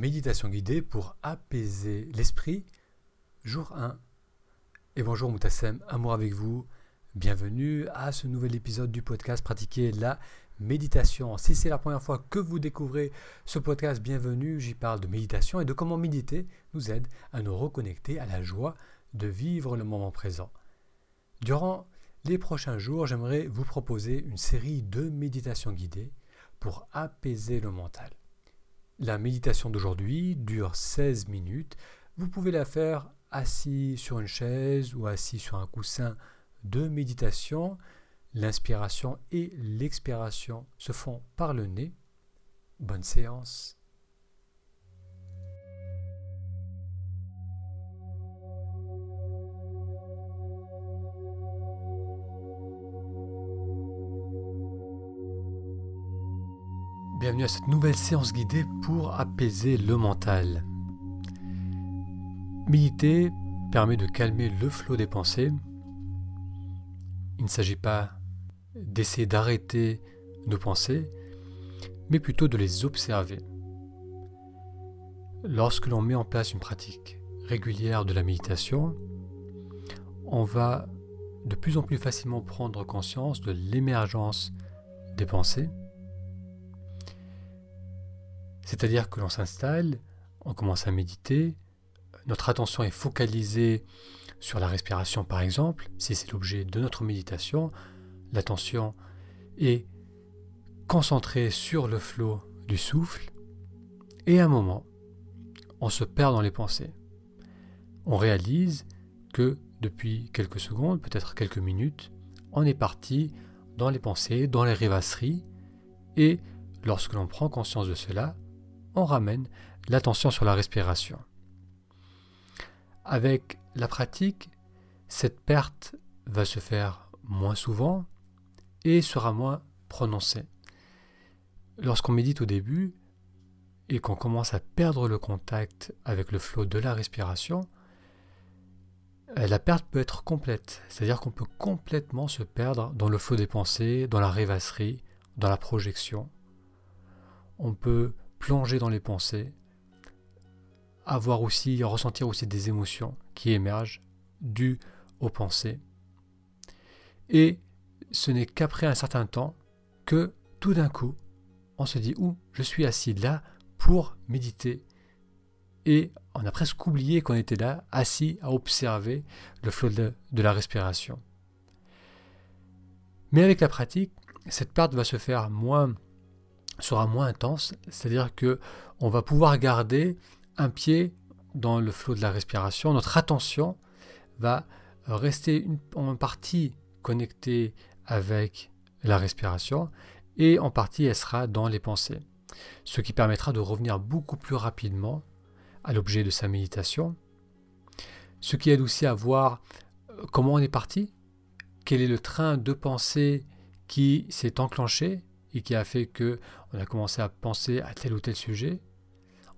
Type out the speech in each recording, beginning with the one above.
Méditation guidée pour apaiser l'esprit, jour 1. Et bonjour Moutassem, amour avec vous. Bienvenue à ce nouvel épisode du podcast Pratiquer la méditation. Si c'est la première fois que vous découvrez ce podcast, bienvenue. J'y parle de méditation et de comment méditer nous aide à nous reconnecter à la joie de vivre le moment présent. Durant les prochains jours, j'aimerais vous proposer une série de méditations guidées pour apaiser le mental. La méditation d'aujourd'hui dure 16 minutes. Vous pouvez la faire assis sur une chaise ou assis sur un coussin de méditation. L'inspiration et l'expiration se font par le nez. Bonne séance. Bienvenue à cette nouvelle séance guidée pour apaiser le mental. Méditer permet de calmer le flot des pensées. Il ne s'agit pas d'essayer d'arrêter nos pensées, mais plutôt de les observer. Lorsque l'on met en place une pratique régulière de la méditation, on va de plus en plus facilement prendre conscience de l'émergence des pensées c'est-à-dire que l'on s'installe, on commence à méditer, notre attention est focalisée sur la respiration par exemple, si c'est l'objet de notre méditation, l'attention est concentrée sur le flot du souffle, et à un moment, on se perd dans les pensées. On réalise que depuis quelques secondes, peut-être quelques minutes, on est parti dans les pensées, dans les rêvasseries, et lorsque l'on prend conscience de cela, on ramène l'attention sur la respiration. Avec la pratique, cette perte va se faire moins souvent et sera moins prononcée. Lorsqu'on médite au début et qu'on commence à perdre le contact avec le flot de la respiration, euh, la perte peut être complète, c'est-à-dire qu'on peut complètement se perdre dans le flot des pensées, dans la rêvasserie, dans la projection. On peut plonger dans les pensées, avoir aussi, ressentir aussi des émotions qui émergent dues aux pensées. Et ce n'est qu'après un certain temps que tout d'un coup, on se dit, où je suis assis là pour méditer. Et on a presque oublié qu'on était là, assis à observer le flot de, de la respiration. Mais avec la pratique, cette perte va se faire moins sera moins intense, c'est-à-dire que on va pouvoir garder un pied dans le flot de la respiration, notre attention va rester en partie connectée avec la respiration et en partie elle sera dans les pensées, ce qui permettra de revenir beaucoup plus rapidement à l'objet de sa méditation, ce qui aide aussi à voir euh, comment on est parti, quel est le train de pensée qui s'est enclenché et qui a fait que on a commencé à penser à tel ou tel sujet.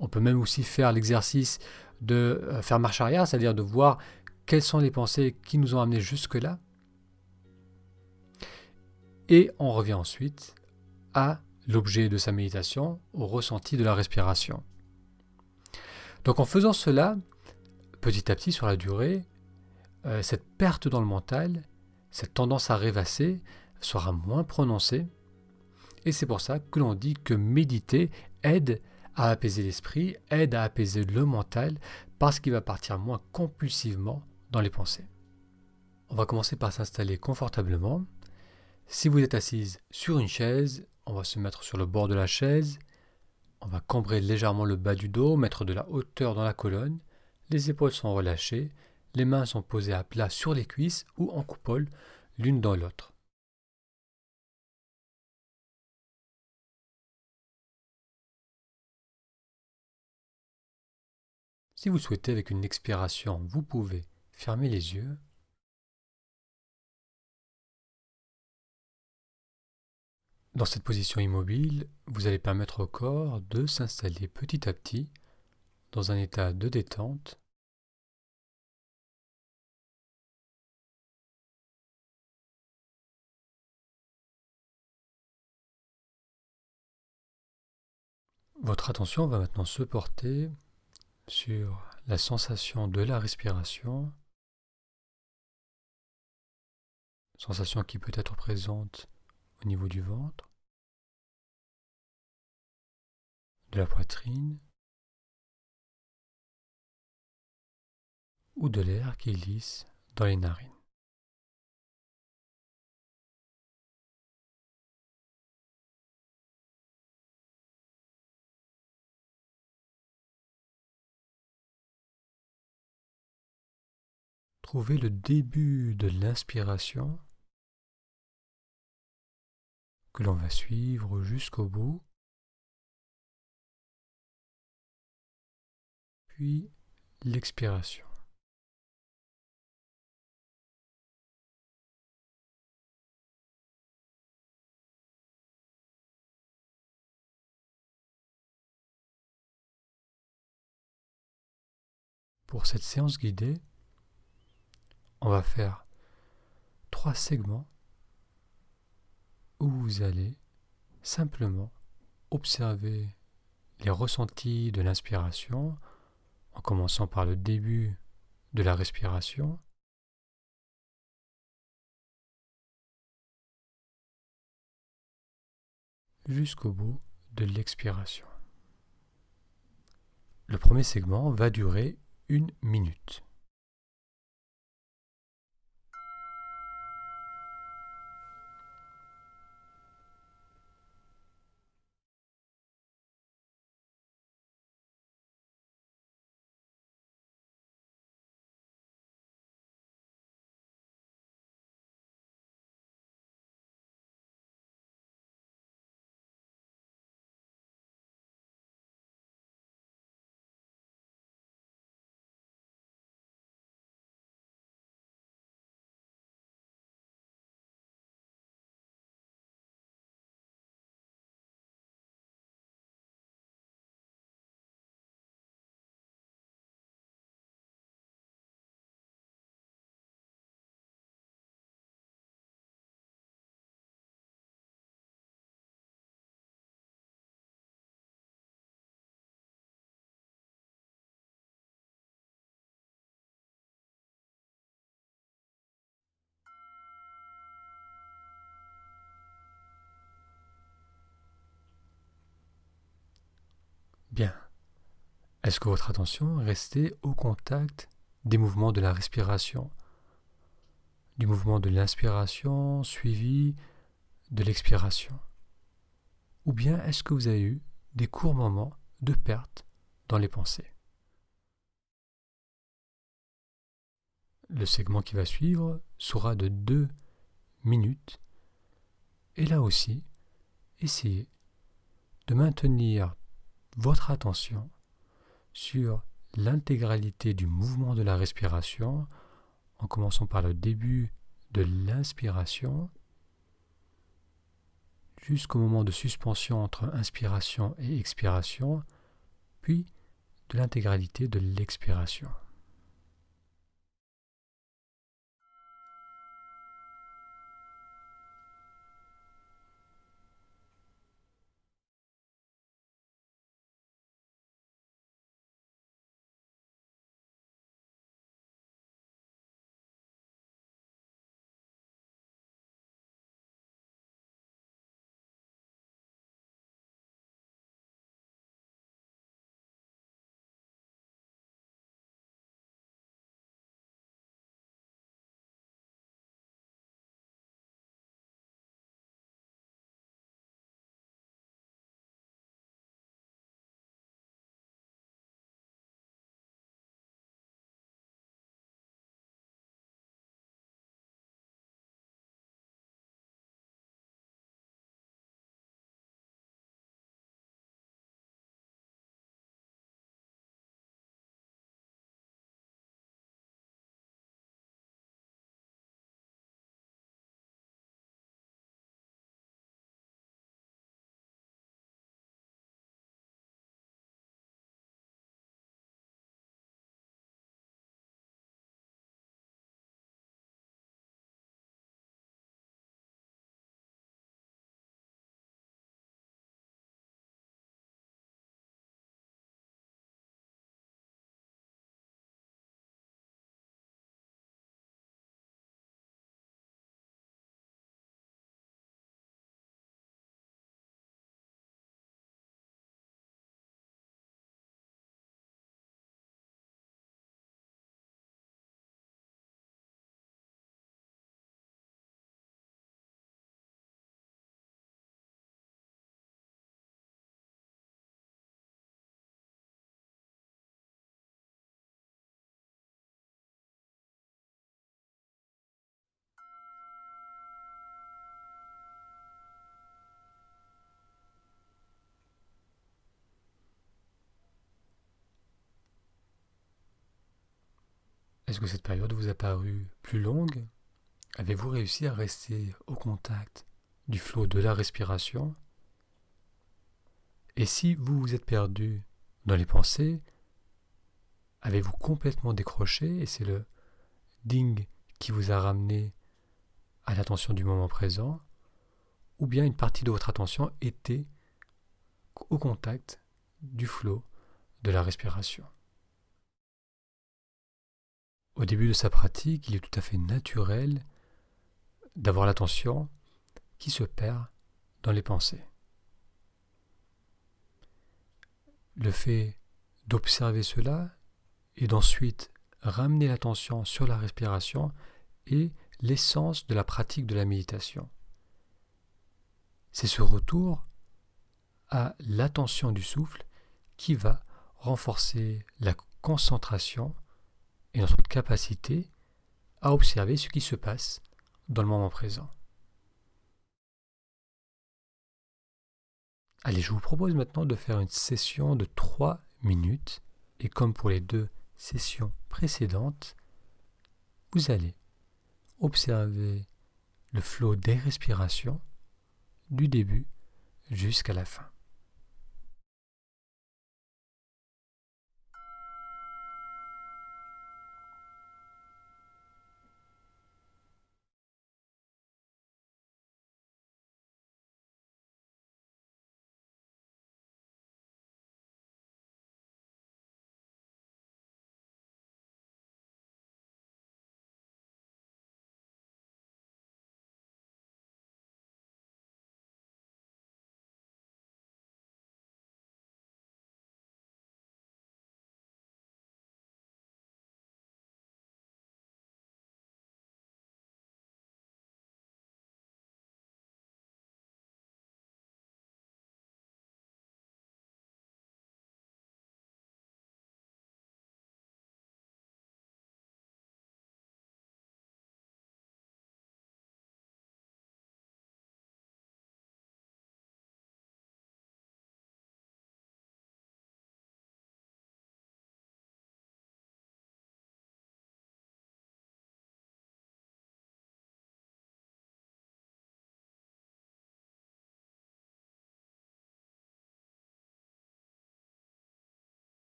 On peut même aussi faire l'exercice de euh, faire marche arrière, c'est-à-dire de voir quelles sont les pensées qui nous ont amenés jusque-là. Et on revient ensuite à l'objet de sa méditation, au ressenti de la respiration. Donc en faisant cela, petit à petit sur la durée, euh, cette perte dans le mental, cette tendance à rêvasser sera moins prononcée et c'est pour ça que l'on dit que méditer aide à apaiser l'esprit, aide à apaiser le mental, parce qu'il va partir moins compulsivement dans les pensées. On va commencer par s'installer confortablement. Si vous êtes assise sur une chaise, on va se mettre sur le bord de la chaise, on va cambrer légèrement le bas du dos, mettre de la hauteur dans la colonne, les épaules sont relâchées, les mains sont posées à plat sur les cuisses ou en coupole l'une dans l'autre. Si vous souhaitez avec une expiration, vous pouvez fermer les yeux. Dans cette position immobile, vous allez permettre au corps de s'installer petit à petit dans un état de détente. Votre attention va maintenant se porter sur la sensation de la respiration, sensation qui peut être présente au niveau du ventre, de la poitrine. Ou de l'air qui glisse dans les narines. Trouvez le début de l'inspiration que l'on va suivre jusqu'au bout, puis l'expiration. Pour cette séance guidée, on va faire trois segments où vous allez simplement observer les ressentis de l'inspiration en commençant par le début de la respiration. jusqu'au bout de l'expiration. Le premier segment va durer une minute. Est-ce que votre attention est restée au contact des mouvements de la respiration? Du mouvement de l'inspiration suivi de l'expiration? Ou bien est-ce que vous avez eu des courts moments de perte dans les pensées? Le segment qui va suivre sera de deux minutes. Et là aussi, essayez de maintenir votre attention sur l'intégralité du mouvement de la respiration, en commençant par le début de l'inspiration jusqu'au moment de suspension entre inspiration et expiration, puis de l'intégralité de l'expiration. Est-ce que cette période vous a paru plus longue? Avez-vous réussi à rester au contact du flot de la respiration? Et si vous vous êtes perdu dans les pensées, avez-vous complètement décroché et c'est le ding qui vous a ramené à l'attention du moment présent? Ou bien une partie de votre attention était au contact du flot de la respiration? Au début de sa pratique, il est tout à fait naturel d'avoir l'attention qui se perd dans les pensées. Le fait d'observer cela et d'ensuite ramener l'attention sur la respiration est l'essence de la pratique de la méditation. C'est ce retour à l'attention du souffle qui va renforcer la concentration et notre capacité à observer ce qui se passe dans le moment présent. Allez, je vous propose maintenant de faire une session de 3 minutes et comme pour les deux sessions précédentes, vous allez observer le flot des respirations du début jusqu'à la fin.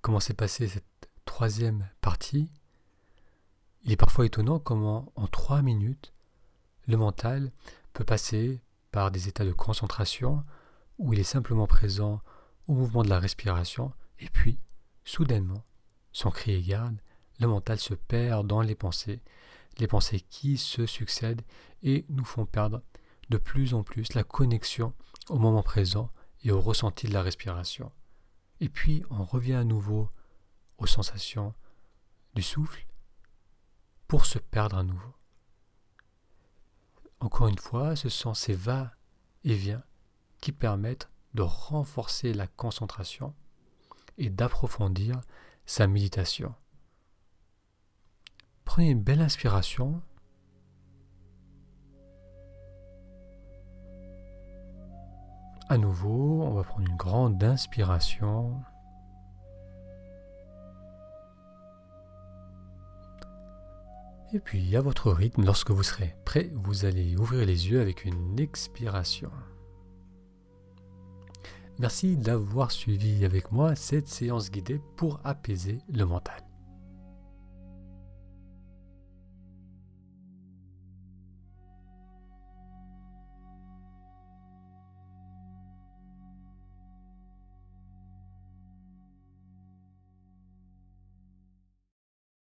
Comment s'est passée cette troisième partie Il est parfois étonnant comment en trois minutes, le mental peut passer par des états de concentration où il est simplement présent au mouvement de la respiration et puis, soudainement, sans crier garde, le mental se perd dans les pensées, les pensées qui se succèdent et nous font perdre de plus en plus la connexion au moment présent et au ressenti de la respiration. Et puis on revient à nouveau aux sensations du souffle pour se perdre à nouveau. Encore une fois, ce sont ces va-et-vient qui permettent de renforcer la concentration et d'approfondir sa méditation. Prenez une belle inspiration. À nouveau, on va prendre une grande inspiration. Et puis, à votre rythme, lorsque vous serez prêt, vous allez ouvrir les yeux avec une expiration. Merci d'avoir suivi avec moi cette séance guidée pour apaiser le mental.